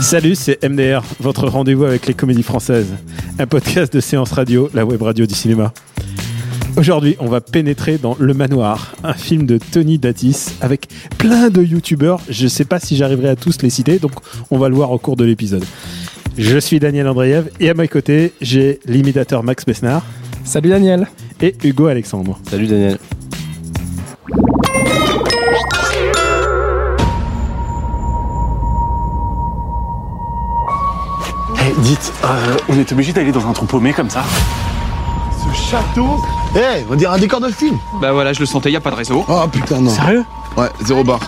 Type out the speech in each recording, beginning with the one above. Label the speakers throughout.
Speaker 1: Salut, c'est MDR, votre rendez-vous avec les comédies françaises. Un podcast de séance radio, la web radio du cinéma. Aujourd'hui, on va pénétrer dans Le Manoir, un film de Tony Datis avec plein de youtubeurs. Je sais pas si j'arriverai à tous les citer, donc on va le voir au cours de l'épisode. Je suis Daniel Andreev et à mes côtés, j'ai l'imitateur Max Besnard
Speaker 2: Salut Daniel.
Speaker 1: et Hugo Alexandre.
Speaker 3: Salut Daniel.
Speaker 4: Dites, euh, on est obligé d'aller dans un trou paumé comme ça
Speaker 5: Ce château Eh, on dirait un décor de film
Speaker 6: Bah voilà, je le sentais, y a pas de réseau.
Speaker 5: Oh putain, non.
Speaker 4: Sérieux?
Speaker 5: Ouais, zéro bar.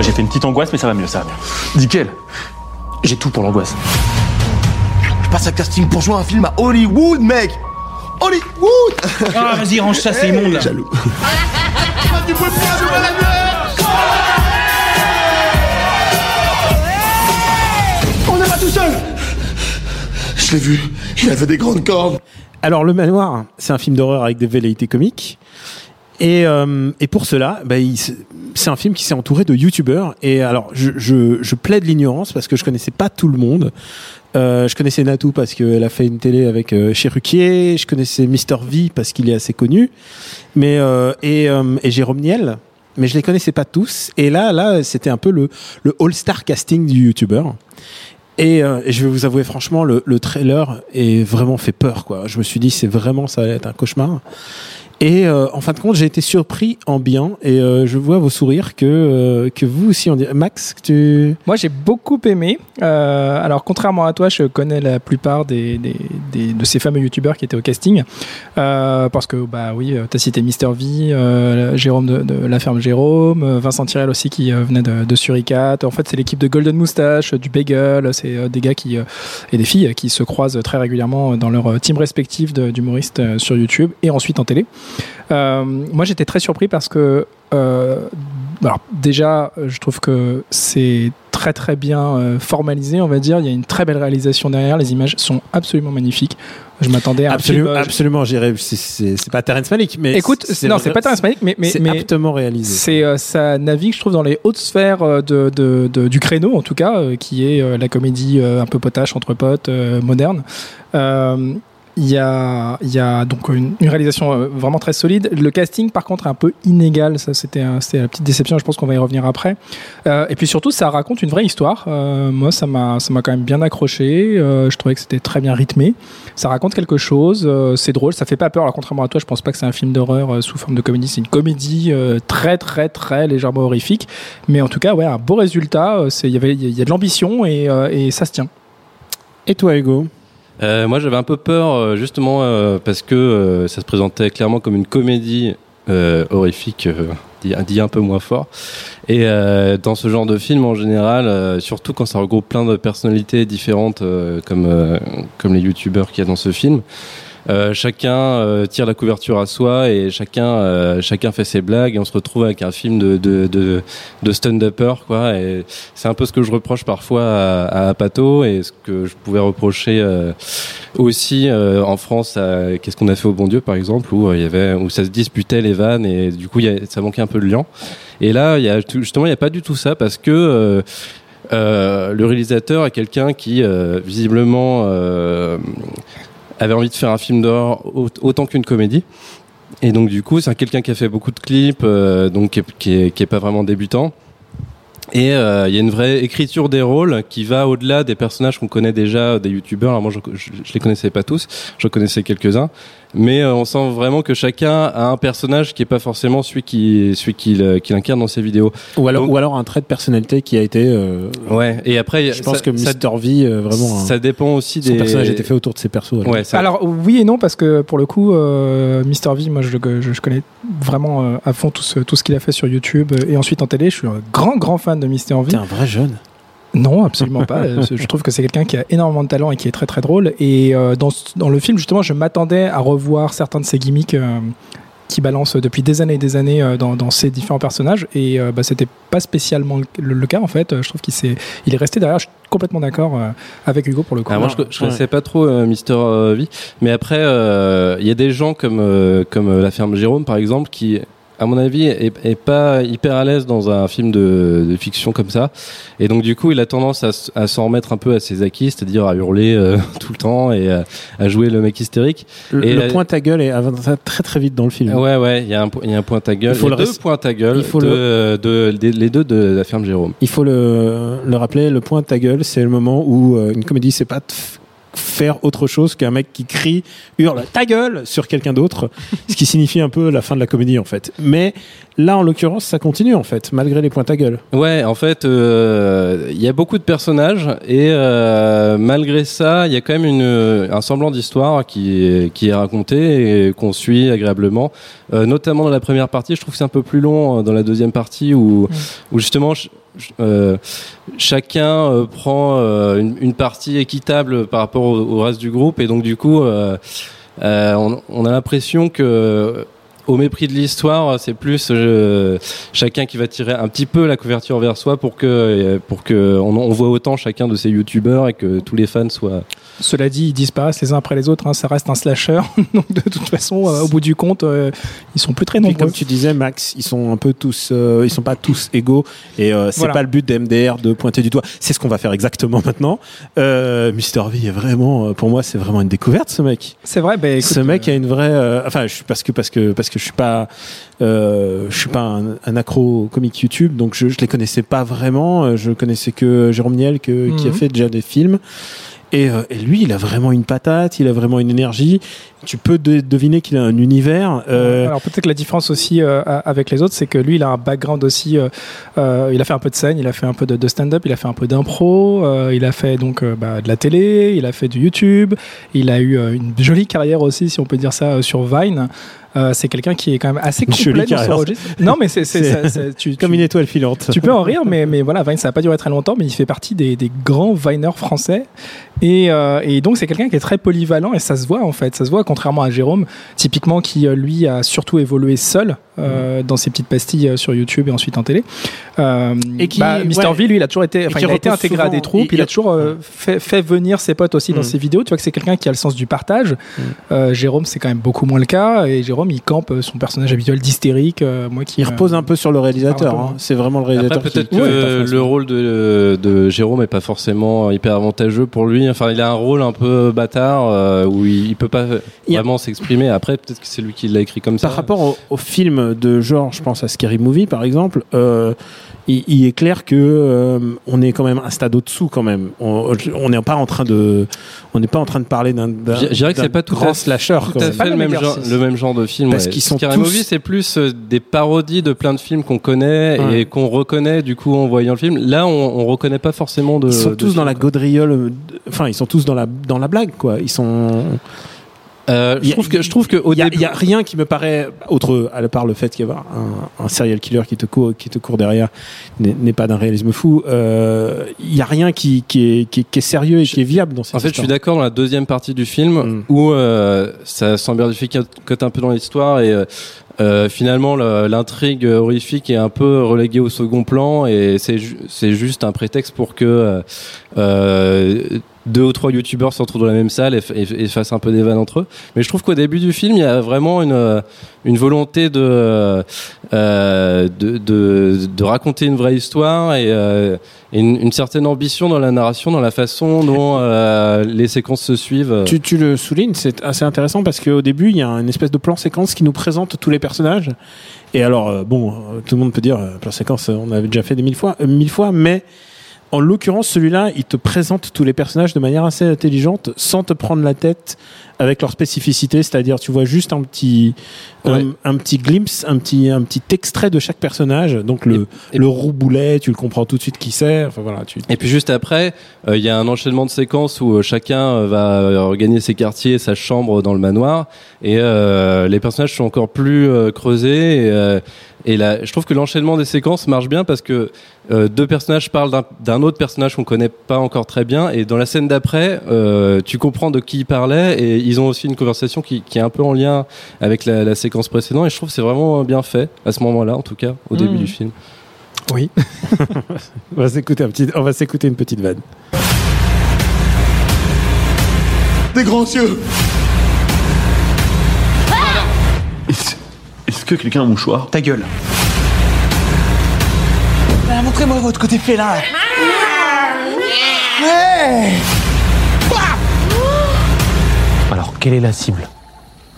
Speaker 4: J'ai fait une petite angoisse, mais ça va mieux, ça va mieux.
Speaker 6: Quel
Speaker 4: J'ai tout pour l'angoisse.
Speaker 5: Je passe un casting pour jouer un film à Hollywood, mec Hollywood
Speaker 6: Ah, vas-y, range ça, c'est immonde là.
Speaker 5: Jaloux. Je l'ai vu, il avait des grandes cordes.
Speaker 1: Alors, Le Manoir, c'est un film d'horreur avec des velléités comiques. Et, euh, et pour cela, bah, c'est un film qui s'est entouré de youtubeurs. Et alors, je, je, plaide l'ignorance parce que je connaissais pas tout le monde. Euh, je connaissais Natou parce qu'elle a fait une télé avec euh. Je connaissais Mister V parce qu'il est assez connu. Mais euh, et, et Jérôme Niel. Mais je les connaissais pas tous. Et là, là, c'était un peu le, le all-star casting du youtubeur. Et, euh, et je vais vous avouer franchement, le, le trailer est vraiment fait peur. Quoi. Je me suis dit, c'est vraiment, ça va être un cauchemar. Et euh, en fin de compte, j'ai été surpris en bien. Et euh, je vois vos sourires que, euh, que vous aussi, on dirait. Max, tu.
Speaker 2: Moi j'ai beaucoup aimé. Euh, alors contrairement à toi, je connais la plupart des, des- des- de ces fameux youtubeurs qui étaient au casting. Euh, parce que bah oui, tu as cité Mister V, euh, Jérôme de, de La Ferme Jérôme, euh, Vincent Tirel aussi qui euh, venait de, de Suricat. En fait c'est l'équipe de Golden Moustache, du Bagel. C'est euh, des gars qui, euh, et des filles euh, qui se croisent très régulièrement dans leur euh, team respectif de- d'humoristes euh, sur YouTube et ensuite en télé. Euh, moi, j'étais très surpris parce que, euh, alors déjà, je trouve que c'est très très bien euh, formalisé, on va dire. Il y a une très belle réalisation derrière. Les images sont absolument magnifiques. Je m'attendais à un
Speaker 1: Absolument,
Speaker 2: film,
Speaker 1: absolument j'irais. c'est- pas Terrence Malick, mais.
Speaker 2: Écoute, non, c'est pas Terrence Malick, mais, mais,
Speaker 1: C'est aptement réalisé.
Speaker 2: c'est euh, ça navigue, je trouve, dans les hautes sphères de, de- de- du créneau, en tout cas, euh, qui est la comédie un peu potache entre potes, moderne. Il y a, il y a donc une, réalisation euh, vraiment très solide. Le casting, par contre, est un peu inégal. Ça, c'était c'était la petite déception. Je pense qu'on va y revenir après. Euh, et puis surtout, ça raconte une vraie histoire. Euh, moi, ça m'a, ça m'a quand même bien accroché. Euh, je trouvais que c'était très bien rythmé. Ça raconte quelque chose. euh, c'est drôle. Ça fait pas peur. Alors, contrairement à toi, je pense pas que c'est un film d'horreur euh, sous forme de comédie. C'est une comédie très, très, très légèrement horrifique. Mais en tout cas, ouais, un beau résultat. Il y avait, y a de l'ambition et, et ça se tient.
Speaker 1: Et toi, Hugo?
Speaker 3: Euh, moi, j'avais un peu peur, euh, justement, euh, parce que euh, ça se présentait clairement comme une comédie euh, horrifique, euh, dit, dit un peu moins fort. Et dans ce genre de film, en général, surtout quand ça regroupe plein de personnalités différentes, comme, comme les youtubeurs qu'il y a dans ce film, euh, chacun euh, tire la couverture à soi et chacun, euh, chacun fait ses blagues et on se retrouve avec un film de, de, de, de stand-upper, quoi. Et c'est un peu ce que je reproche parfois à, à Pato et ce que je pouvais reprocher euh, aussi euh, en France à Qu'est-ce qu'on a fait au bon Dieu, par exemple, où il y avait où ça se disputait les vannes et du coup y a- ça manquait un peu de lien. Et là, il y a justement il n'y a pas du tout ça parce que euh, le réalisateur est quelqu'un qui euh, visiblement euh, avait envie de faire un film d'horreur au- autant qu'une comédie. Et donc du coup, c'est quelqu'un qui a fait beaucoup de clips, euh, donc qui est, qui est, qui est pas vraiment débutant. Et euh, il y a une vraie écriture des rôles qui va au-delà des personnages qu'on connaît déjà, des youtubeurs. Alors moi, je, je, je les connaissais pas tous, je connaissais quelques-uns, mais euh, on sent vraiment que chacun a un personnage qui est pas forcément celui qui celui qu'il incarne dans ses vidéos.
Speaker 1: Ou alors,
Speaker 3: Donc-
Speaker 1: ou alors un trait de personnalité qui a été. euh,
Speaker 3: Ouais. Et après,
Speaker 1: je pense
Speaker 3: ça,
Speaker 1: que
Speaker 3: ça,
Speaker 1: Mr. V, euh, vraiment,
Speaker 3: ça dépend aussi
Speaker 1: son
Speaker 3: des.
Speaker 1: personnage était fait autour de ses persos. alors.
Speaker 3: Ouais. ça-
Speaker 2: Alors oui et non parce que pour le coup, euh, Mr V, moi je, je, je connais vraiment euh, à fond tout ce, tout ce qu'il a fait sur YouTube et ensuite en télé. Je suis un grand grand fan de Mr V.
Speaker 1: T'es un vrai jeune.
Speaker 2: Non, absolument pas. Je trouve que c'est quelqu'un qui a énormément de talent et qui est très très drôle. Et euh, dans, dans le film, justement, je m'attendais à revoir certains de ses gimmicks euh, qui balancent depuis des années et des années euh, dans, dans ses différents personnages. Et euh, bah, c'était pas spécialement le, le cas en fait. Je trouve qu'il s'est, il est resté derrière. Je suis complètement d'accord euh, avec Hugo pour le coup.
Speaker 3: Alors moi, je, je connaissais pas trop euh, Mister euh, V, mais après, euh, il y a des gens comme euh, comme euh, la ferme Jérôme, par exemple, qui, à mon avis, est, est pas hyper à l'aise dans un film de, de fiction comme ça, et donc du coup, il a tendance à, s'en remettre un peu à ses acquis, c'est-à-dire à hurler euh, tout le temps et à, à jouer le mec hystérique.
Speaker 1: Le,
Speaker 3: Et
Speaker 1: le
Speaker 3: la-
Speaker 1: point ta gueule est très très vite dans le film.
Speaker 3: Ouais, ouais, il y a un po- il y a un point à gueule,
Speaker 1: Il faut le
Speaker 3: deux points à gueule,
Speaker 1: il faut
Speaker 3: de, de- les deux de la ferme Jérôme.
Speaker 1: Il faut le, le rappeler, le point ta gueule, c'est le moment où euh, une comédie, c'est pas faire autre chose qu'un mec qui crie, hurle ta gueule sur quelqu'un d'autre, ce qui signifie un peu la fin de la comédie en fait. Mais là, en l'occurrence, ça continue en fait, malgré les points ta gueule.
Speaker 3: Ouais, en fait, euh, il y a beaucoup de personnages et euh, malgré ça, il y a quand même une, un semblant d'histoire qui est, qui est raconté et qu'on suit agréablement. Euh, notamment dans la première partie, je trouve que c'est un peu plus long euh, dans la deuxième partie où, où justement euh, chacun euh, prend euh, une, une partie équitable par rapport au, au reste du groupe et donc du coup, euh, euh, on, on a l'impression que au mépris de l'histoire, c'est plus euh, chacun qui va tirer un petit peu la couverture vers soi pour que euh, pour que on, on voit autant chacun de ces youtubeurs et que tous les fans soient.
Speaker 2: Cela dit, ils disparaissent les uns après les autres. hein. Ça reste un slasher. Donc de toute façon, euh, au bout du compte, euh, ils sont plus très
Speaker 1: Puis
Speaker 2: nombreux.
Speaker 1: comme tu disais, Max, ils sont un peu tous, euh, ils sont pas tous égaux et c'est
Speaker 2: Voilà.
Speaker 1: pas le but d'MDR de pointer du doigt. C'est ce qu'on va faire exactement maintenant. Euh, Mister V est vraiment, pour moi, c'est vraiment une découverte ce mec.
Speaker 2: C'est vrai. Bah, écoute,
Speaker 1: ce mec a une vraie euh, enfin je suis parce que parce que parce que je suis pas euh, je suis pas un, un accro comique YouTube donc je, je les connaissais pas vraiment je connaissais que Jérôme Niel que, qui a
Speaker 2: Mhm.
Speaker 1: fait déjà des films et, euh, et lui il a vraiment une patate il a vraiment une énergie tu peux de- deviner qu'il a un univers euh,
Speaker 2: Alors peut-être que la différence aussi euh, avec les autres, c'est que lui, il a un background aussi. il a fait un peu de scène, il a fait un peu de, stand-up, il a fait un peu d'impro, il a fait donc bah, de la télé, il a fait du YouTube, il a eu une jolie carrière aussi, si on peut dire ça, sur Vine. Euh, c'est quelqu'un qui est quand même assez complet dans
Speaker 1: carrière.
Speaker 2: registre. Non, mais c'est
Speaker 1: comme une étoile filante
Speaker 2: tu peux en rire, mais, mais voilà, Vine, ça n'a pas duré très longtemps, mais il fait partie des, des grands Viners français. Et, euh, et donc, c'est quelqu'un qui est très polyvalent et ça se voit en fait. Ça se voit, contrairement à Jérôme, typiquement qui, euh, lui, a surtout évolué seul euh, dans ses petites pastilles euh, sur YouTube et ensuite en télé. Euh,
Speaker 1: Et qui-
Speaker 2: bah, Mr.
Speaker 1: ouais.
Speaker 2: V, lui, il a toujours été, il a été intégré à des troupes,
Speaker 1: Il-
Speaker 2: il, a toujours euh, fait, fait venir ses potes aussi dans
Speaker 1: Mm.
Speaker 2: ses vidéos. Tu vois que c'est quelqu'un qui a le sens du partage.
Speaker 1: Mm.
Speaker 2: Euh, Jérôme, c'est quand même beaucoup moins le cas. Et Jérôme, il campe son personnage habituel d'hystérique. euh, moi qui
Speaker 1: il repose un peu sur le réalisateur hein. c'est vraiment le
Speaker 3: Après
Speaker 1: réalisateur
Speaker 3: peut-être
Speaker 1: qui-
Speaker 3: que
Speaker 1: Ouais,
Speaker 3: le rôle de, de Jérôme est pas forcément hyper avantageux pour lui. Enfin, il a un rôle un peu bâtard euh, où il, il peut pas vraiment s'exprimer. Après, peut-être que c'est lui qui l'a écrit comme ça.
Speaker 1: Par rapport au, au film de genre, je pense à Scary Movie par exemple, euh, il, il est clair que euh, on est quand même un stade au-dessous quand même. On n'est pas en train de, on n'est pas en train de parler d'un,
Speaker 3: Je dirais que c'est pas tout
Speaker 1: grand
Speaker 3: à,
Speaker 1: slasher.
Speaker 3: tout à fait
Speaker 2: Pas
Speaker 3: le
Speaker 2: le
Speaker 3: même, genre, le même genre de film.
Speaker 1: Parce
Speaker 3: ouais.
Speaker 1: qu'ils sont
Speaker 3: Scary
Speaker 1: tous-
Speaker 3: Movie, c'est plus euh, des parodies de plein de films qu'on connaît
Speaker 1: Ouais.
Speaker 3: et qu'on reconnaît du coup en voyant le film. Là, on, on reconnaît pas forcément de.
Speaker 1: Ils sont
Speaker 3: de
Speaker 1: tous dans
Speaker 3: film,
Speaker 1: la gaudriole, enfin ils sont tous dans la dans la blague quoi. Ils sont.
Speaker 3: Euh, je
Speaker 1: a-
Speaker 3: trouve que je trouve que au début.
Speaker 1: il y a rien qui me paraît autre à part le fait qu'il y a un, un serial killer qui te court qui te court derrière n'est pas d'un réalisme fou. Euh, Il y a rien qui qui est, qui est, qui est sérieux et qui est viable dans cette
Speaker 3: En fait, je suis d'accord dans la deuxième partie du film
Speaker 1: Mm.
Speaker 3: où euh, ça s'embirdifie cote un peu dans l'histoire et euh, euh, finalement le- l'intrigue horrifique est un peu reléguée au second plan et c'est ju- c'est juste un prétexte pour que euh, euh, deux ou trois youtubeurs se retrouvent dans la même salle et, et- et fassent un peu des vannes entre eux. Mais je trouve qu'au début du film, il y a vraiment une, euh, volonté de, euh, de, raconter une vraie histoire et, euh, une, certaine ambition dans la narration, dans la façon dont les séquences se suivent.
Speaker 1: Tu, le soulignes, c'est assez intéressant parce qu'au début, il y a une espèce de plan séquence qui nous présente tous les personnages. Et alors, bon, tout le monde peut dire, plan séquence, on avait déjà fait des mille fois, mille fois, mais en l'occurrence, celui-là, il te présente tous les personnages de manière assez intelligente, sans te prendre la tête avec leur spécificité, c'est-à-dire tu vois juste un petit,
Speaker 3: Ouais.
Speaker 1: un, un petit glimpse, un petit, un petit extrait de chaque personnage. Donc le,
Speaker 3: Et- et-
Speaker 1: le roux boulet, tu le comprends tout de suite qui c'est. Enfin voilà, tu.
Speaker 3: Et puis juste après, euh, il y a un enchaînement de séquences où euh, chacun euh, va regagner ses quartiers, sa chambre dans le manoir, et euh, les personnages sont encore plus euh, creusés. Et, et là, je trouve que l'enchaînement des séquences marche bien parce que euh, deux personnages parlent d'un- autre personnage qu'on connaît pas encore très bien, et dans la scène d'après, euh, tu comprends de qui ils parlaient, et ils ont aussi une conversation qui, qui est un peu en lien avec la, la séquence précédente. Et je trouve que c'est vraiment bien fait à ce moment-là, en tout cas, au début
Speaker 2: Mhm.
Speaker 3: du film.
Speaker 2: Oui.
Speaker 1: On va s'écouter un petit, on va s'écouter une petite vanne.
Speaker 5: Des grands cieux
Speaker 4: Est-ce est-ce que quelqu'un a un mouchoir?
Speaker 6: Ta gueule.
Speaker 5: Bah, Montrez-moi votre côté félin Ouais
Speaker 7: Alors, quelle est la cible?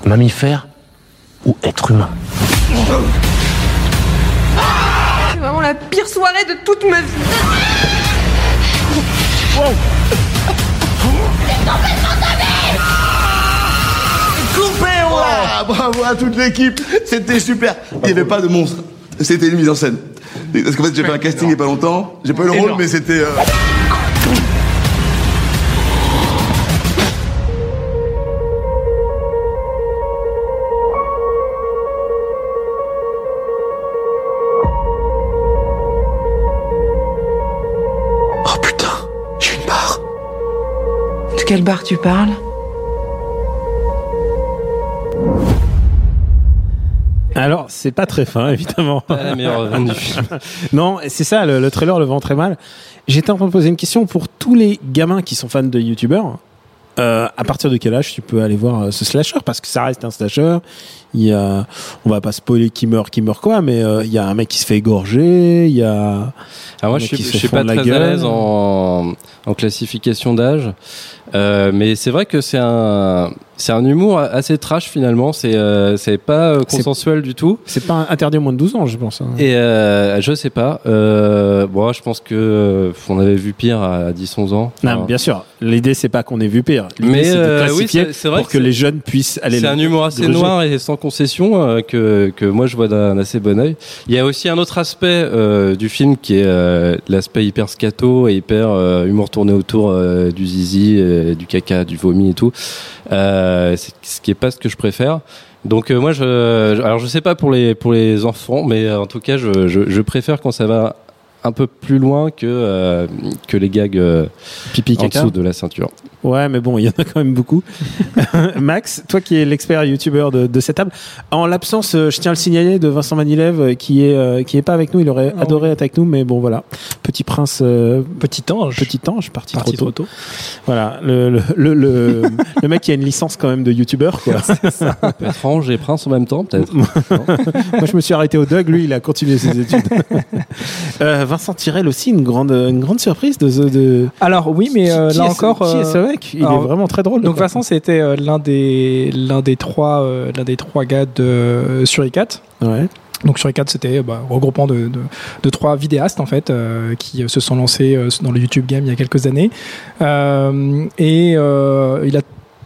Speaker 7: Mammifère ou être humain?
Speaker 8: C'est vraiment la pire soirée de toute ma vie.
Speaker 5: Coupé, on l'a Bravo à toute l'équipe C'était super Il n'y avait pas de monstre. C'était une mise en scène. Parce qu'en fait, j'ai fait un casting il n'y a pas longtemps. J'ai pas eu le rôle, mais c'était... euh,
Speaker 8: quel bar tu parles
Speaker 1: Alors, c'est pas très fin, évidemment.
Speaker 3: Pas la meilleure vanne du film.
Speaker 1: non, c'est ça, le, le trailer le vend très mal. J'étais en train de poser une question pour tous les gamins qui sont fans de youtubeurs. Euh, à partir de quel âge tu peux aller voir euh, ce slasher? Parce que ça reste un slasher. Il y a, on va pas spoiler qui meurt, qui meurt quoi, mais euh, il y a un mec qui se fait égorger. Il y a.
Speaker 3: Alors moi, je suis, je suis pas très à
Speaker 1: gueule.
Speaker 3: l'aise en, en classification d'âge, Euh, mais c'est vrai que c'est un, c'est un humour assez trash finalement. C'est, euh, c'est pas euh, consensuel du tout.
Speaker 1: C'est pas interdit au moins de 12 ans, je pense. hein.
Speaker 3: Et euh, je sais pas. Euh, bon, je pense que on avait vu pire à 10-11 ans.
Speaker 1: Non,
Speaker 3: Enfin,
Speaker 1: bien sûr. L'idée c'est pas qu'on ait vu pire.
Speaker 3: Mais,
Speaker 1: c'est de
Speaker 3: euh, oui,
Speaker 1: classifier
Speaker 3: c'est- vrai
Speaker 1: pour
Speaker 3: que
Speaker 1: que, les jeunes puissent aller.
Speaker 3: C'est un humour assez noir et sans concession euh, que, que moi je vois d'un assez bon œil. Il y a aussi un autre aspect euh, du film qui est euh, l'aspect hyper scato et hyper humour tourné autour du zizi, du caca, du vomi et tout. C'est ce qui est pas ce que je préfère. Donc euh, moi je, je- alors je sais pas pour les pour les enfants, mais euh, en tout cas je, je, je préfère quand ça va un peu plus loin que euh, que les gags
Speaker 1: Pipi
Speaker 3: en dessous de la ceinture.
Speaker 1: Ouais, mais bon, il y en a quand même beaucoup. Max, toi qui es l'expert youtubeur de, de cette table, en l'absence, euh, je tiens à le signaler, de Vincent Manilev, euh, qui est euh, qui est pas avec nous, il aurait adoré être avec nous, mais bon voilà, petit prince, euh,
Speaker 2: Petit ange.
Speaker 1: petit ange, parti,
Speaker 2: Parti
Speaker 1: trop
Speaker 2: trop
Speaker 1: tôt.
Speaker 2: tôt.
Speaker 1: Voilà, le le, le, le, le mec qui a une licence quand même de youtubeur, quoi.
Speaker 3: Ange et prince en même temps, peut-être.
Speaker 1: Moi, je me suis arrêté au Doug, lui, il a continué ses études. euh, Vincent Tirel aussi, une grande une grande surprise de de.
Speaker 2: Alors oui, mais euh,
Speaker 1: Qui
Speaker 2: là encore.
Speaker 1: qui est
Speaker 2: euh,
Speaker 1: mec Il
Speaker 2: alors,
Speaker 1: est vraiment très drôle.
Speaker 2: Donc. Vincent, c'était euh, l'un des l'un des trois euh, l'un des trois gars de Suricat.
Speaker 1: Ouais.
Speaker 2: Donc Suricat, c'était bah, regroupement de, de, de trois vidéastes en fait euh, qui euh, se sont lancés euh, dans le YouTube game il y a quelques années. Euh, et euh, il a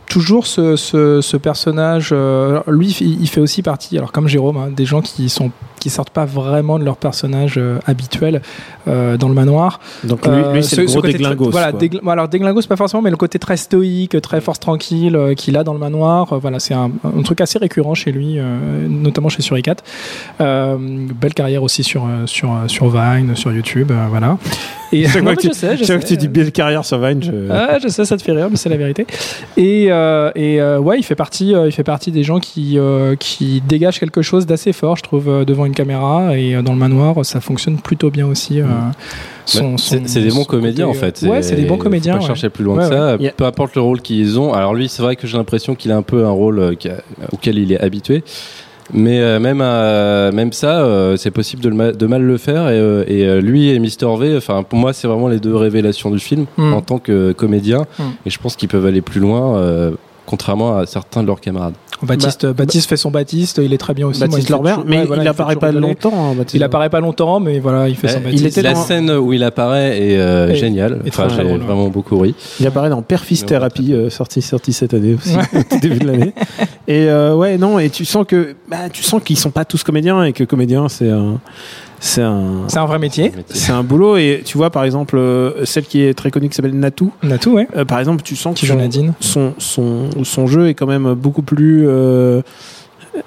Speaker 2: toujours ce, ce, ce personnage. euh, lui, il il fait aussi partie, alors comme Jérôme, hein, des gens qui sont qui sortent pas vraiment de leur personnage euh, habituel euh, dans le manoir.
Speaker 1: Donc lui, lui, c'est
Speaker 2: Euh,
Speaker 1: le gros
Speaker 2: ce
Speaker 1: déglingos.
Speaker 2: très- Voilà, dégl- alors déglingos pas forcément, mais le côté très stoïque, très force tranquille qu'il a dans le manoir. voilà, c'est un, un truc assez récurrent chez lui, notamment chez Suricat. Belle carrière aussi sur sur sur Vine, sur YouTube, voilà. Et
Speaker 1: Chaque fois que tu-
Speaker 2: sais, je
Speaker 1: fois que
Speaker 2: sais.
Speaker 1: tu dis Bill Carrier sur Vine, je...
Speaker 2: Ah, je sais, ça te fait rire, mais c'est la vérité. Et, euh, et euh, ouais, il fait partie, euh, il fait partie des gens qui qui dégagent quelque chose d'assez fort, je trouve, devant une caméra et euh, dans le manoir, ça fonctionne plutôt bien aussi. euh, son-
Speaker 3: Ouais,
Speaker 2: son-
Speaker 3: c'est des bons comédiens
Speaker 2: côté,
Speaker 3: en fait.
Speaker 2: euh, Ouais, c'est des bons
Speaker 3: faut
Speaker 2: comédiens.
Speaker 3: Pas
Speaker 2: ouais.
Speaker 3: chercher plus loin
Speaker 2: Ouais,
Speaker 3: que ça. Peu importe le rôle qu'ils ont. Alors lui, c'est vrai que j'ai l'impression qu'il a un peu un rôle auquel il est habitué. Mais euh, même même ça, euh, c'est possible de, ma- de mal le faire. Et, et, lui et Mister V, enfin pour moi, c'est vraiment les deux révélations du film
Speaker 2: Mm.
Speaker 3: en tant que comédien.
Speaker 2: Mm.
Speaker 3: Et je pense qu'ils peuvent aller plus loin, contrairement à certains de leurs camarades.
Speaker 2: Baptiste, Baptiste fait son Baptiste, il est très bien aussi.
Speaker 1: Baptiste
Speaker 2: il
Speaker 1: Lorbert, mais
Speaker 2: ouais, voilà,
Speaker 1: il
Speaker 2: fait
Speaker 1: apparaît pas longtemps. hein, Baptiste
Speaker 2: Il apparaît pas longtemps, mais voilà, il fait son
Speaker 3: Euh,
Speaker 2: Baptiste.
Speaker 1: il était
Speaker 3: la
Speaker 1: dans-
Speaker 3: scène où il apparaît est euh,
Speaker 2: Et-
Speaker 3: géniale.
Speaker 2: et
Speaker 3: Enfin,
Speaker 2: très
Speaker 3: j'ai
Speaker 2: ouais.
Speaker 3: vraiment beaucoup ri.
Speaker 1: Il apparaît dans Perfis Therapy, euh, sorti, sorti cette année aussi, au tout début de l'année. Et euh, ouais, non, et tu sens que, bah, tu sens qu'ils sont pas tous comédiens et que comédien, c'est un, c'est un,
Speaker 2: C'est un vrai métier.
Speaker 1: c'est un boulot. Et tu vois, par exemple, euh, celle qui est très connue qui s'appelle Natou,
Speaker 2: tout, ouais.
Speaker 1: euh, par exemple, tu sens que son, son, son, son jeu est quand même beaucoup plus. euh,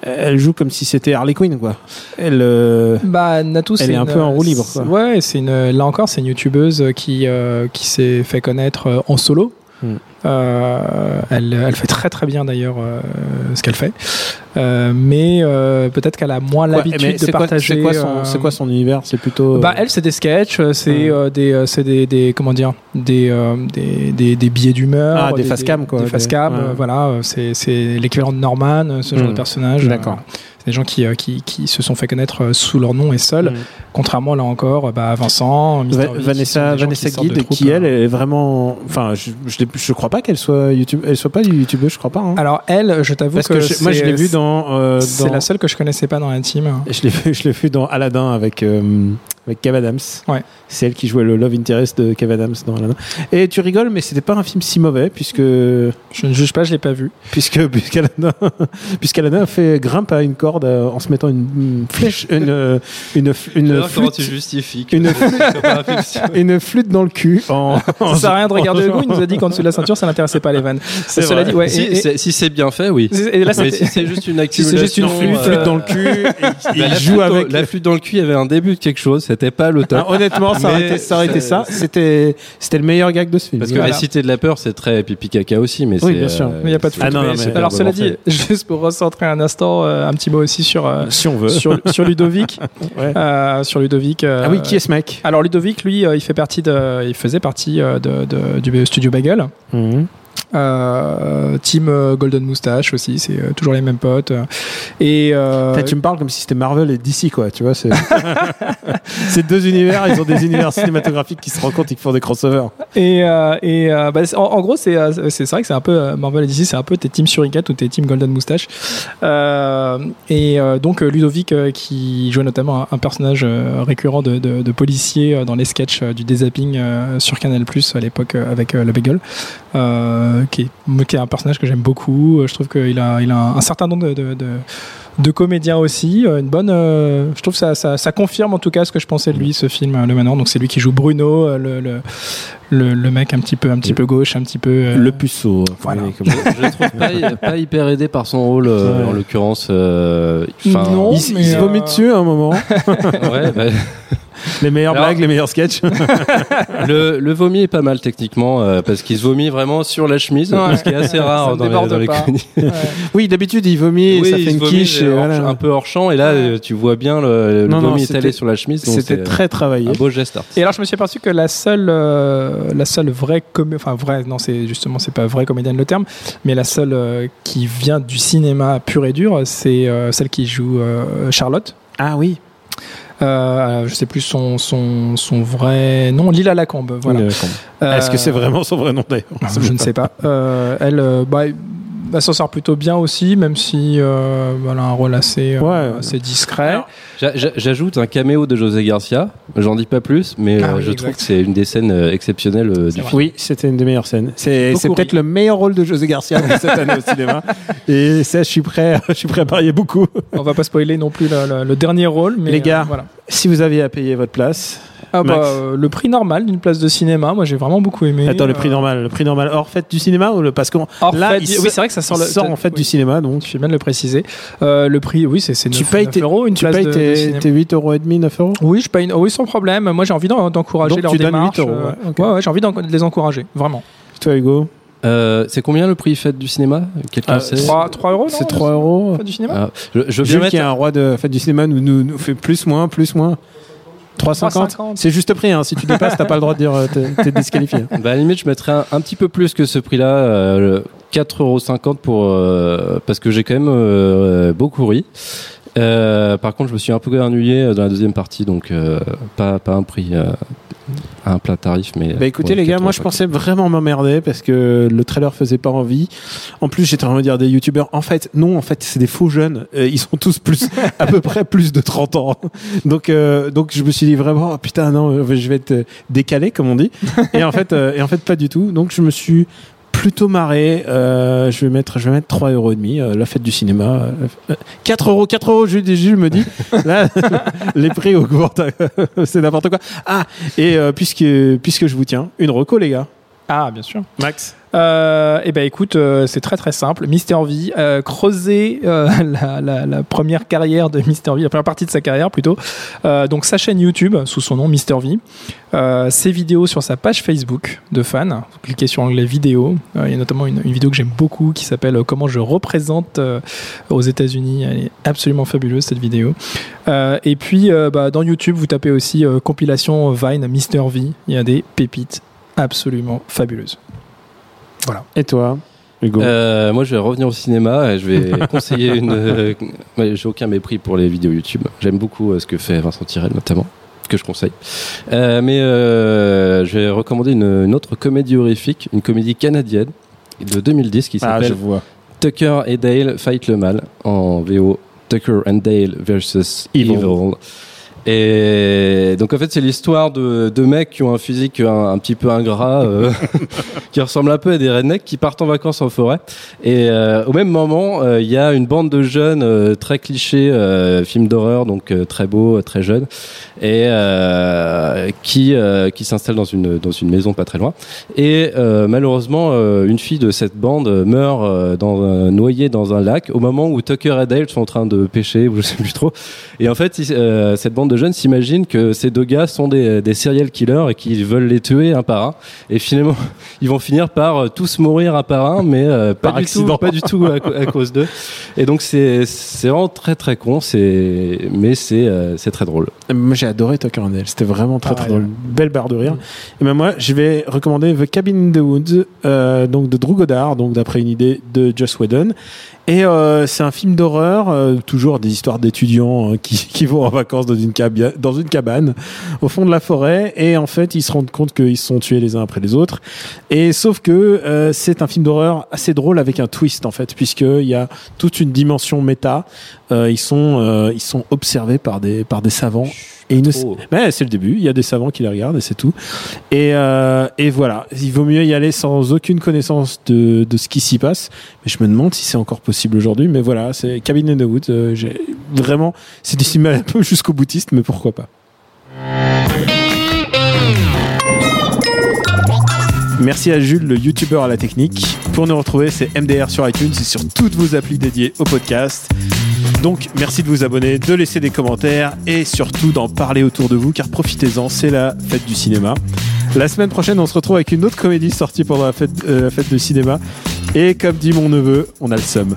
Speaker 1: elle joue comme si c'était Harley Quinn, quoi. Elle. euh,
Speaker 2: Bah, Natou,
Speaker 1: Elle est un
Speaker 2: une-
Speaker 1: peu en roue libre, quoi.
Speaker 2: Ouais, c'est une. Là encore, c'est une youtubeuse qui qui s'est fait connaître en solo.
Speaker 1: Hmm.
Speaker 2: Euh, elle, elle fait très très bien d'ailleurs euh, ce qu'elle fait, Euh, mais peut-être qu'elle a moins
Speaker 1: quoi,
Speaker 2: l'habitude de
Speaker 1: quoi-
Speaker 2: partager.
Speaker 1: C'est quoi, son, c'est quoi son univers? C'est plutôt.
Speaker 2: Bah elle c'est des sketchs, c'est des, c'est des, des comment dire des euh, des, des, des billets d'humeur,
Speaker 1: Ah, des facecam, quoi,
Speaker 2: des
Speaker 1: ouais.
Speaker 2: euh, voilà, c'est l'équivalent de Norman, ce genre de personnage.
Speaker 1: D'accord.
Speaker 2: C'est des gens qui, euh, qui qui se sont fait connaître euh, sous leur nom et seuls,
Speaker 1: Mm.
Speaker 2: contrairement là encore, bah Vincent.
Speaker 1: Va- Vanessa, Vanessa
Speaker 2: qui
Speaker 1: Guide, qui elle
Speaker 2: euh.
Speaker 1: est vraiment. Enfin, je, je, je crois pas qu'elle soit YouTube, elle soit pas youtubeuse, je crois pas. hein.
Speaker 2: Alors elle, je t'avoue que,
Speaker 1: que, je- moi je l'ai vu dans. euh,
Speaker 2: C'est
Speaker 1: dans-
Speaker 2: la seule que je connaissais pas dans la team.
Speaker 1: Je l'ai vu, je l'ai vu dans Aladdin avec euh, avec Kev Adams.
Speaker 2: Ouais.
Speaker 1: C'est elle qui jouait le love interest de Kev Adams dans Aladdin. Et tu rigoles, mais c'était pas un film si mauvais puisque
Speaker 2: Je ne juge pas, je l'ai pas vu.
Speaker 1: puisque puisqu'Aladdin puisqu'Aladdin fait grimpe à une corde euh, en se mettant une, une flèche une euh, une, une,
Speaker 3: Alors, comment
Speaker 1: flûte
Speaker 3: tu justifies
Speaker 1: une
Speaker 3: que si-
Speaker 1: une flûte dans le cul en, en-
Speaker 2: Ça sert à rien de regarder le goût. Il nous a dit qu'en dessous de la ceinture, ça l'intéressait pas les vannes.
Speaker 1: C'est
Speaker 2: Cela
Speaker 1: vrai.
Speaker 2: dit, ouais.
Speaker 3: si,
Speaker 2: et- et-
Speaker 3: c'est- si c'est bien fait, oui.
Speaker 2: et là,
Speaker 3: Mais si c'est juste une
Speaker 2: Si
Speaker 3: accumulation,
Speaker 2: c'est juste une
Speaker 3: euh,
Speaker 1: flûte dans le cul
Speaker 3: bah,
Speaker 1: il
Speaker 3: la,
Speaker 1: joue
Speaker 3: flûte,
Speaker 1: avec
Speaker 3: la flûte dans le cul, il y avait un début de quelque chose. C'était pas le top.
Speaker 1: Ah, honnêtement, ça aurait été ça. aurait été
Speaker 3: ça-.
Speaker 1: C'était c'était le meilleur gag de ce film.
Speaker 3: Parce que
Speaker 1: Voilà.
Speaker 3: la cité de la peur, c'est très pipi caca aussi, mais
Speaker 1: Oui,
Speaker 3: c'est,
Speaker 1: bien sûr.
Speaker 3: euh,
Speaker 2: Mais il y a pas de
Speaker 1: Ah non, mais-
Speaker 2: Alors cela dit, juste pour recentrer un instant, euh, un petit mot aussi sur euh,
Speaker 1: si on veut.
Speaker 2: sur, sur Ludovic.
Speaker 1: Ouais.
Speaker 2: Euh, sur Ludovic. euh,
Speaker 1: Ah oui, qui est ce mec?
Speaker 2: Alors Ludovic, lui, euh, il fait partie de, il faisait partie euh, de, de- du studio Bagel.
Speaker 1: Mhm.
Speaker 2: Euh, team euh, Golden Moustache aussi, c'est euh, toujours les mêmes potes. Et euh,
Speaker 1: tu me parles comme si c'était Marvel et DC, quoi. Tu vois, c'est deux univers. Ils ont des univers cinématographiques qui se rencontrent et qui font des crossovers.
Speaker 2: Et, euh, et bah, en, en gros, c'est vrai que c'est un peu Marvel et DC, c'est un peu tes teams Shuriken ou tes teams Golden Moustache. Et donc Ludovic, qui jouait notamment un, un personnage récurrent de, de, de policier dans les sketchs du dézapping sur Canal Plus à l'époque avec le Bagel, euh, qui, est, qui est un personnage que j'aime beaucoup. Euh, Je trouve qu'il a, il a un, certain nombre de, de, comédiens aussi, euh, une bonne. euh, je trouve que ça, ça, confirme en tout cas ce que je pensais de lui, ce film, euh, Le Manoir. Donc c'est lui qui joue Bruno, euh, le, le, le mec un petit peu, un petit peu gauche, un petit peu. euh,
Speaker 1: Le puceau.
Speaker 2: Voilà.
Speaker 1: Comme-
Speaker 3: je le trouve pas, pas hyper aidé par son rôle, euh,
Speaker 1: Ouais.
Speaker 3: en l'occurrence. euh,
Speaker 2: Non.
Speaker 1: Il, s-
Speaker 2: mais,
Speaker 1: il se
Speaker 2: euh,
Speaker 1: vomit dessus à un moment.
Speaker 3: ouais, bah,
Speaker 1: Les meilleures
Speaker 3: Alors-
Speaker 1: blagues, les meilleurs sketchs.
Speaker 3: le, le vomi est pas mal techniquement euh, parce qu'il se vomit vraiment sur la chemise,
Speaker 2: Ouais.
Speaker 3: ce qui est assez rare dans les, dans les
Speaker 2: pas.
Speaker 3: comédies.
Speaker 2: ouais.
Speaker 1: oui, d'habitude, il vomit et
Speaker 3: Oui,
Speaker 1: ça
Speaker 3: il
Speaker 1: fait une quiche. et voilà.
Speaker 3: un peu hors champ et là
Speaker 2: Ouais.
Speaker 3: tu vois bien le, le
Speaker 1: Non,
Speaker 3: vomi étalé sur la chemise.
Speaker 1: C'était très travaillé.
Speaker 3: un beau geste artistique.
Speaker 2: Et alors je me suis aperçu que la seule, euh, la seule vraie comé- enfin vraie, non c'est justement c'est pas vraie comédienne le terme, mais la seule euh, qui vient du cinéma pur et dur, c'est euh, celle qui joue euh, Charlotte.
Speaker 1: Ah oui.
Speaker 2: Euh, je sais plus son, son, son vrai nom, Lila Lacombe. Voilà. Euh,
Speaker 1: Est-ce que c'est vraiment son vrai nom d'ailleurs?
Speaker 2: Je ne sais pas. Euh, elle, euh, bah, elle s'en sort plutôt bien aussi, même si euh, elle a un rôle assez, euh,
Speaker 1: Ouais.
Speaker 2: assez discret.
Speaker 3: J'ajoute un caméo de José Garcia. J'en dis pas plus, mais
Speaker 2: Ah
Speaker 3: euh,
Speaker 2: oui,
Speaker 3: je
Speaker 2: exact.
Speaker 3: trouve que c'est une des scènes euh, exceptionnelles euh, du film.
Speaker 1: Oui, c'était une des meilleures scènes. C'est peut-être le meilleur rôle de José Garcia de cette année au cinéma. Et ça, je suis prêt, je suis prêt à parier beaucoup.
Speaker 2: On va pas spoiler non plus le, le- le dernier rôle, mais
Speaker 1: Les gars.
Speaker 2: euh, voilà.
Speaker 1: Si vous aviez à payer votre place,
Speaker 2: Ah bah, euh, le prix normal d'une place de cinéma, moi j'ai vraiment beaucoup aimé.
Speaker 1: Attends, le prix
Speaker 2: Euh,
Speaker 1: normal, le prix normal hors fête du cinéma ou le parce que
Speaker 2: hors
Speaker 1: là,
Speaker 2: fête
Speaker 1: il
Speaker 2: oui, c'est vrai que ça sort, le-
Speaker 1: sort en fait
Speaker 2: oui.
Speaker 1: du cinéma, donc
Speaker 2: Tu fais bien de le préciser. Euh, le prix, oui, c'est c'est
Speaker 1: tu
Speaker 2: 9,
Speaker 1: payes
Speaker 2: 9
Speaker 1: tes,
Speaker 2: euros une
Speaker 1: tu
Speaker 2: place
Speaker 1: payes
Speaker 2: de, de
Speaker 1: tes, 8 euros et demi, 9 euros?
Speaker 2: Oui, je paye. une- Oui, sans problème. Moi, j'ai envie d'en- d'encourager
Speaker 1: Donc,
Speaker 2: leur
Speaker 1: tu donnes
Speaker 2: démarche.
Speaker 1: 8 euros, ouais, ok.
Speaker 2: ouais, ouais, j'ai envie d'en- de les encourager, vraiment.
Speaker 1: Toi, Hugo,
Speaker 3: Euh, c'est combien le prix fête du cinéma? Quelqu'un
Speaker 1: Euh,
Speaker 3: sait?
Speaker 2: 3, 3 euros, non
Speaker 1: c'est 3 euros.
Speaker 2: Fête du cinéma?
Speaker 3: Ah, je, je veux bien
Speaker 1: Jules,
Speaker 3: mettre
Speaker 1: qui est un roi de fête du cinéma, nous, nous, nous fait plus, moins, plus, moins. 3,50
Speaker 2: 3,50.
Speaker 1: C'est juste prix, hein. si tu dépasses, t'as pas le droit de dire euh, t'es t'es disqualifié.
Speaker 3: Bah, à la limite, je mettrais un, un petit peu plus que ce prix-là, euh, 4,50€ pour euh, parce que j'ai quand même euh, beaucoup ri. Euh, par contre, je me suis un peu ennuyé dans la deuxième partie, donc euh, pas pas un prix, euh, un plat tarif, mais.
Speaker 1: Bah écoutez les gars, moi je
Speaker 3: 4,50.
Speaker 1: pensais vraiment m'emmerder parce que le trailer faisait pas envie. En plus j'étais en train de dire des youtubeurs. En fait non, en fait c'est des faux jeunes. Euh, ils sont tous plus à peu près plus de 30 ans. Donc euh, donc je me suis dit vraiment oh, putain non, euh, je vais être euh, décalé comme on dit. Et en fait euh, et en fait pas du tout. Donc je me suis plutôt marré. Euh, je vais mettre je vais mettre 3 euros et demi. euh, la fête du cinéma. euh, 4 euros 4 euros. Jules, Jules me dit là les prix augmentent. c'est n'importe quoi. Ah et euh, puisque puisque je vous tiens une reco les gars.
Speaker 2: Ah, bien sûr.
Speaker 1: Max.
Speaker 2: Euh, eh ben écoute, euh, c'est très très simple. Mister V, euh, creuser la, première carrière de Mister V, la première partie de sa carrière plutôt. Donc sa chaîne YouTube sous son nom Mister V, ses vidéos sur sa page Facebook de fans. Cliquez sur l'onglet vidéo. Il y a notamment une, vidéo que j'aime beaucoup qui s'appelle Comment je représente aux États-Unis. Elle est absolument fabuleuse cette vidéo. Et puis bah, dans YouTube, vous tapez aussi compilation Vine Mister V. Il y a des pépites absolument fabuleuses. Voilà.
Speaker 1: Et toi, Hugo
Speaker 3: Euh, moi, je vais revenir au cinéma et je vais conseiller une. euh, J'ai aucun mépris pour les vidéos YouTube. J'aime beaucoup euh, ce que fait Vincent Tirel, notamment, que je conseille. Euh, mais euh, je vais recommander une, une autre comédie horrifique, une comédie canadienne de 2010 qui
Speaker 1: Ah,
Speaker 3: s'appelle. Tucker et Dale Fight le Mal en VO Tucker and Dale versus
Speaker 1: Evil.
Speaker 3: Evil. Et donc en fait c'est l'histoire de deux mecs qui ont un physique un, un petit peu ingrat, euh, qui ressemblent un peu à des rednecks qui partent en vacances en forêt. Et euh, au même moment euh, il y a une bande de jeunes euh, très clichés, euh, film d'horreur donc euh, très beau, très jeunes, et euh, qui euh, qui s'installent dans une dans une maison pas très loin. Et euh, malheureusement, euh, une fille de cette bande meurt dans un, noyée dans un lac au moment où Tucker et Dale sont en train de pêcher, ou je sais plus trop. Et en fait, euh, cette bande de jeunes s'imagine que ces deux gars sont des, des serial killers et qu'ils veulent les tuer un par un. Et finalement, ils vont finir par euh, tous mourir un par un, mais euh, pas,
Speaker 1: Par
Speaker 3: du
Speaker 1: accident.
Speaker 3: tout, pas du tout à, cause d'eux. Et donc c'est c'est vraiment très très con, c'est mais c'est euh, c'est très drôle.
Speaker 1: Moi j'ai adoré Tucker and Dale, c'était vraiment très
Speaker 2: Ah,
Speaker 1: très
Speaker 2: ouais.
Speaker 1: drôle, belle barre de rire. Et ben moi je vais recommander The Cabin in the Woods, euh, donc de Drew Goddard, donc d'après une idée de Joss Whedon. Et euh, c'est un film d'horreur, euh, toujours des histoires d'étudiants euh, qui, qui vont en vacances dans une, dans une cabane au fond de la forêt et en fait ils se rendent compte qu'ils se sont tués les uns après les autres. Et sauf que euh, c'est un film d'horreur assez drôle avec un twist en fait, puisqu'il y a toute une dimension méta. Euh, ils sont euh, ils sont observés par des par des savants et ne c'est le début. Il y a des savants qui les regardent et c'est tout. Et, euh, et voilà. Il vaut mieux y aller sans aucune connaissance de, de ce qui s'y passe. Mais je me demande si c'est encore possible aujourd'hui. Mais voilà, c'est Cabin in the Woods. Euh, vraiment, c'est décimé un peu jusqu'au boutiste, mais pourquoi pas. Merci à Jules, le youtubeur à la technique. Pour nous retrouver, c'est MDR sur iTunes et sur toutes vos applis dédiées au podcast. Donc, merci de vous abonner, de laisser des commentaires et surtout d'en parler autour de vous car profitez-en, c'est la fête du cinéma. La semaine prochaine, on se retrouve avec une autre comédie sortie pendant la fête, euh, de cinéma. Et comme dit mon neveu, on a le seum.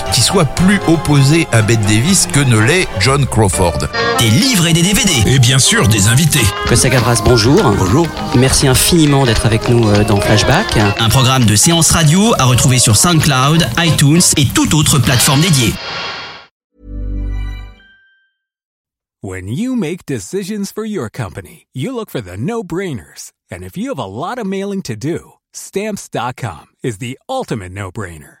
Speaker 9: qui soit plus opposée à Bette Davis que ne l'est John Crawford.
Speaker 10: Des livres et des DVD.
Speaker 11: Et bien sûr, des invités.
Speaker 10: Costa Gavras, bonjour.
Speaker 9: Bonjour.
Speaker 10: Merci infiniment d'être avec nous euh, dans Flashback. Un programme de séance radio à retrouver sur SoundCloud, iTunes et toute autre plateforme dédiée.
Speaker 12: When you make decisions for your company, you look for the no-brainers. And if you have a lot of mailing to do, stamps.com is the ultimate no-brainer.